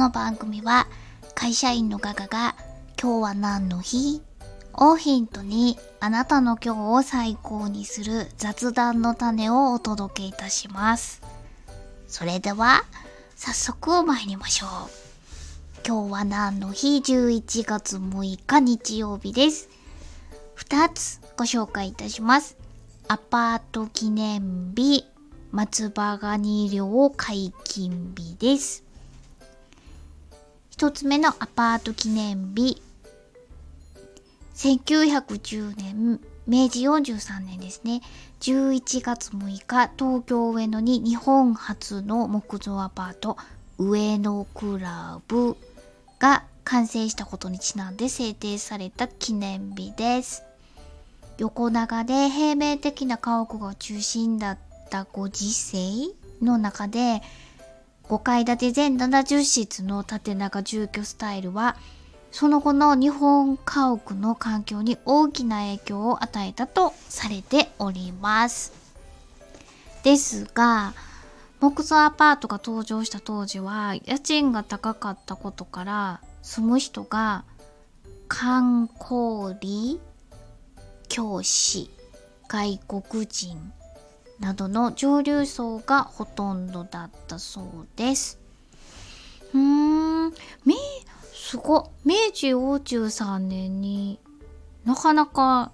の番組は会社員のガガが今日は何の日をヒントにあなたの今日を最高にする雑談の種をお届けいたします。それでは早速参りましょう。今日は何の日 ?11 月6日日曜日です。2つご紹介いたします。アパート記念日、松葉ガニ漁解禁日です。一つ目のアパート記念日。1910年、明治43年ですね。11月6日、東京上野に日本初の木造アパート、上野クラブが完成したことにちなんで制定された記念日です。横長で平面的な家屋が中心だったご時世の中で5階建て全70室の縦長住居スタイルはその後の日本家屋の環境に大きな影響を与えたとされております。ですが木造アパートが登場した当時は家賃が高かったことから住む人が観光理教師外国人などの上流層がほとんどだったそうです。うーん、め、すご明治王中3年になかなか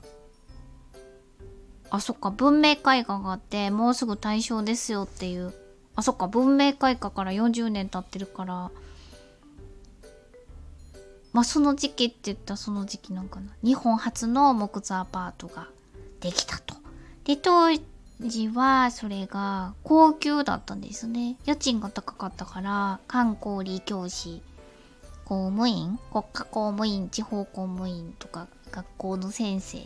あそっか文明開化があってもうすぐ大正ですよっていう。あそっか文明開化から40年経ってるから。まあその時期って言ったらその時期なんかな。日本初の木造アパートができたと。で当時はそれが高級だったんですね。家賃が高かったから観光理教師公務員国家公務員地方公務員とか学校の先生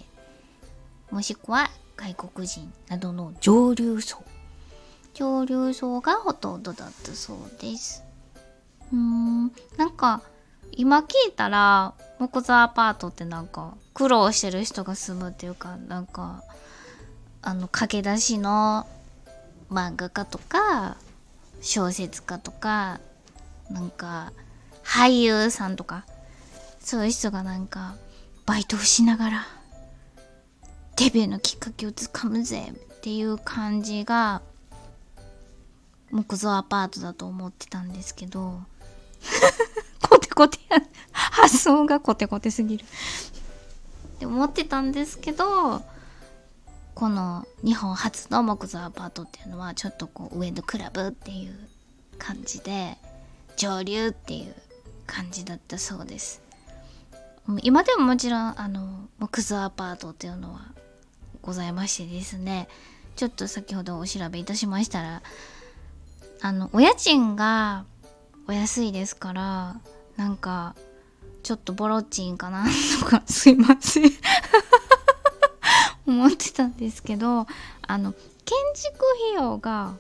もしくは外国人などの上流層。上流層がほとんどだったそうです。うーん。なんか今聞いたら木造アパートってなんか苦労してる人が住むっていうかなんかあの駆け出しの漫画家とか小説家とかなんか俳優さんとかそういう人がなんかバイトをしながらデビューのきっかけをつかむぜっていう感じが木造アパートだと思ってたんですけど コテコテや発想がコテコテすぎる。って思ってたんですけどこの日本初の木造アパートっていうのはちょっとこう上のクラブっていう感じで上流っていう感じだったそうです。今でももちろんあの木造アパートっていうのはございましてですね。ちょっと先ほどお調べいたしましたらあのお家賃がお安いですからなんかちょっとボロッチンかなとかすいません。思ってたんですけどあの建築費用が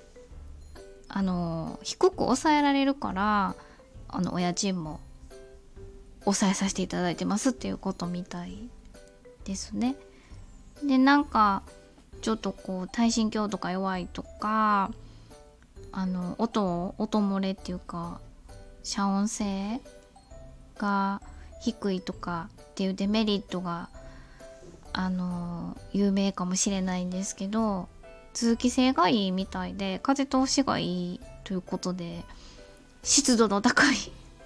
あの低く抑えられるからあのお家賃も抑えさせていただいてますっていうことみたいですね。でなんかちょっとこう耐震強度が弱いとかあの音音漏れっていうか遮音性が低いとかっていうデメリットがあの有名かもしれないんですけど通気性がいいみたいで風通しがいいということで湿度の高い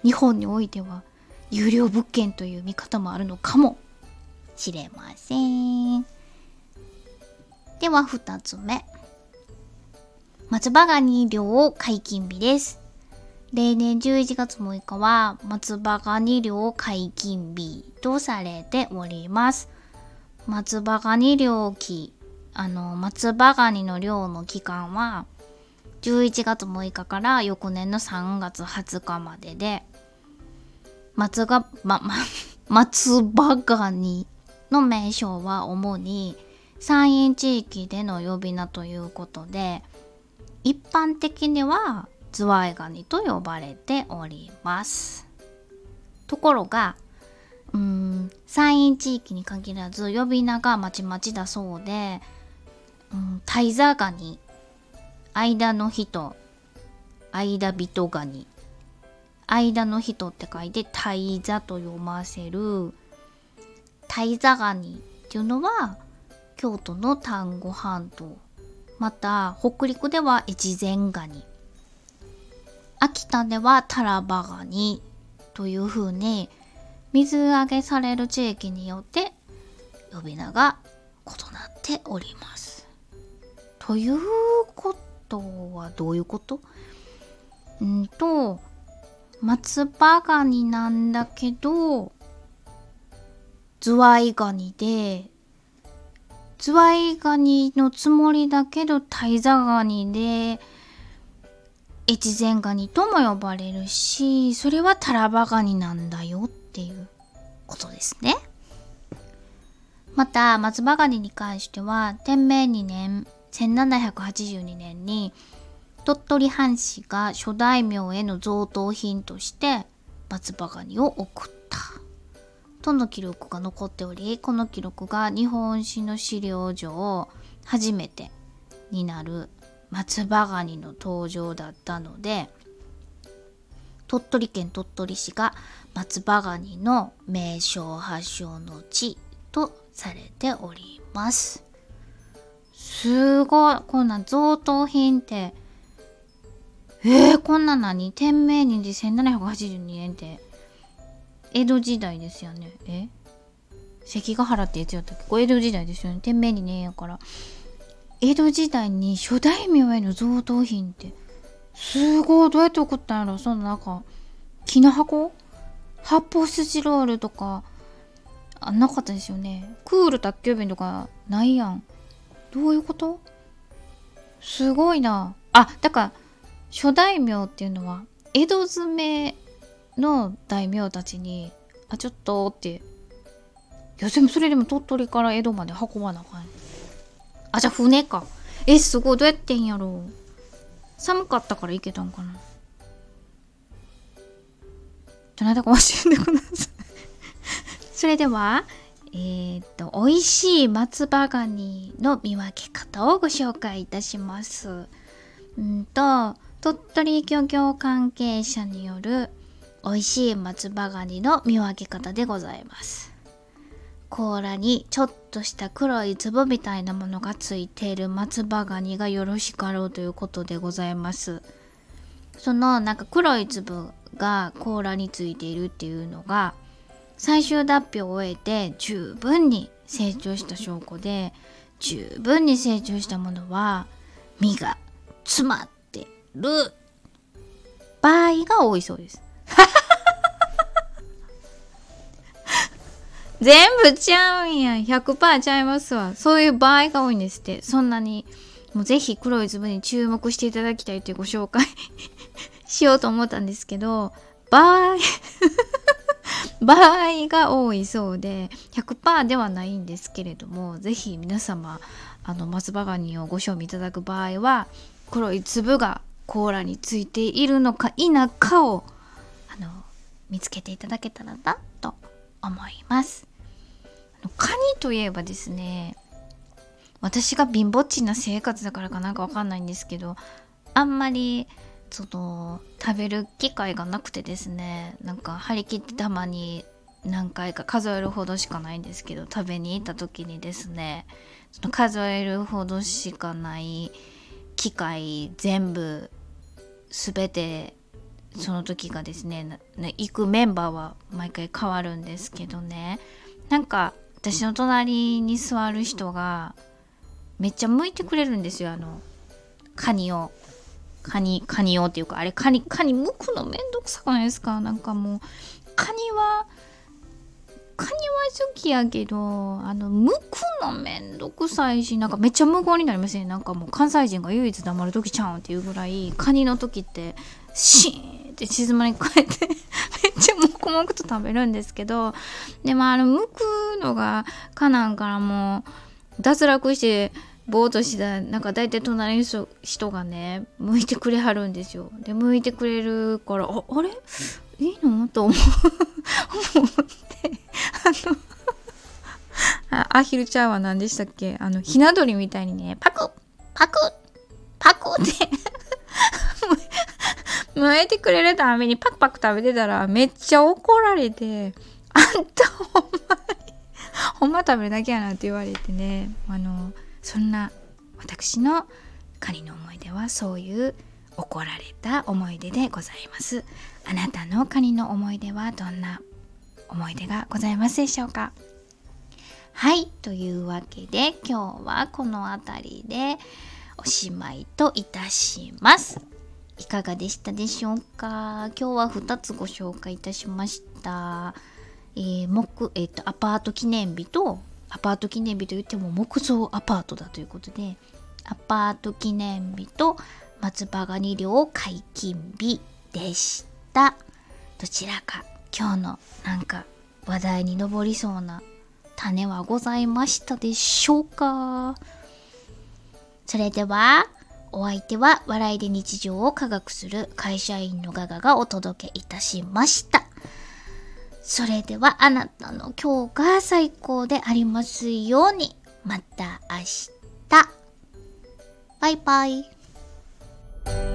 日本においては有料物件という見方もあるのかもしれません。では2つ目。松葉ガニ漁解禁日です。例年11月6日は松葉ガニ漁解禁日とされております。松葉ガニ漁期。あの松葉ガニの漁の期間は11月6日から翌年の3月20日までで松が、ま、ま、松葉ガニの名称は主に山陰地域での呼び名ということで一般的にはズワイガニと呼ばれております。ところがうん。山陰地域に限らず呼び名がまちまちだそうで、うん、タイザガニ間の人間人ガニ間の人って書いて大座と読ませる大座ガニっていうのは京都の丹後半島また北陸では越前ガニ秋田ではタラバガニという風に水揚げされる地域によって呼び名が異なっております。ということはどういうこと？うんと松葉ガニなんだけどズワイガニでズワイガニのつもりだけどタイザガニで越前ガニとも呼ばれるしそれはタラバガニなんだよってていうことですね。また松葉ガニに関しては天明2年1782年に鳥取藩士が諸大名への贈答品として松葉ガニを送ったとの記録が残っておりこの記録が日本史の資料上初めてになる松葉ガニの登場だったので鳥取県鳥取市が松葉ガニの名称発祥の地とされております。すごい。こんな贈答品って。えー、こんな何天明人で1782年って。江戸時代ですよね。え？関ヶ原ってやつやったっけ？これ江戸時代ですよね。天明2年やから。江戸時代に諸大名への贈答品って。すごい。どうやって送ったんやろそのなんか木の箱？発泡スチロールとかあなかったですよね。クール宅急便とかないやん。どういうこと？すごいな。あだから諸大名っていうのは江戸詰めの大名たちに「あちょっと」って。いやでもそれでも鳥取から江戸まで運ばなあかん。あじゃあ船か。えすごい。どうやってんやろう。寒かったから行けたんかな。どなたか教えてください。それではえー、っと美味しい松葉ガニの見分け方をご紹介いたします。うんと鳥取漁業関係者による美味しい松葉ガニの見分け方でございます。甲羅にちょっとした黒い粒みたいなものがついている松葉ガニがよろしかろうということでございます。そのなんか黒い粒が甲羅についているっていうのが最終脱皮を終えて十分に成長した証拠で十分に成長したものは身が詰まってる場合が多いそうです。全部ちゃうんや。100%ちゃいますわ。そういう場合が多いんですって。そんなに、もうぜひ黒い粒に注目していただきたいというご紹介 しようと思ったんですけど、場合 場合が多いそうで、100%ではないんですけれども、ぜひ皆様、あの、松葉ガニをご賞味いただく場合は、黒い粒が甲羅についているのか否かを、あの、見つけていただけたらなと思います。カニといえばですね私が貧乏ちな生活だからかなんかわかんないんですけどあんまりその食べる機会がなくてですねなんか張り切ってたまに何回か数えるほどしかないんですけど食べに行った時にですねその数えるほどしかない機械全部全てその時がですね行くメンバーは毎回変わるんですけどね。なんか私の隣に座る人がめっちゃ向いてくれるんですよ。あのカニを。カニカニをっていうかあれカニカニ剥くのめんどくさくないですか？なんかもうカニはカニは好きやけどあの剥くのめんどくさいしなんかめっちゃ無言になりますねなんかもう関西人が唯一黙る時ちゃうんっていうぐらいカニの時ってシーンって静まり返って黙々と食べるんですけどでもあの剥くのがかなんからもう脱落してぼーっとしたなんか大体隣の人がね向いてくれはるんですよで向いてくれるからああれいいのと思ってあのアヒルちゃんは何でしたっけあのひな鳥みたいにねパクパクパクって向甘えてくれるためにパクパク食べてたらめっちゃ怒られて、あんたほんまに、ほんま食べるだけやなって言われてね、あの、そんな私のカニの思い出はそういう怒られた思い出でございます。あなたのカニの思い出はどんな思い出がございますでしょうか？はい。というわけで今日はこの辺りでおしまいといたします。いかがでしたでしょうか？今日は2つご紹介いたしました。えー、木えっ、ー、とアパート記念日とアパート記念日といっても木造アパートだということでアパート記念日と松葉ガニ漁解禁日でした。どちらか今日のなんか話題に上りそうな種はございましたでしょうか？それではお相手は笑いで日常を科学する会社員のガガがお届けいたしました。それではあなたの今日が最高でありますように。また明日。バイバイ。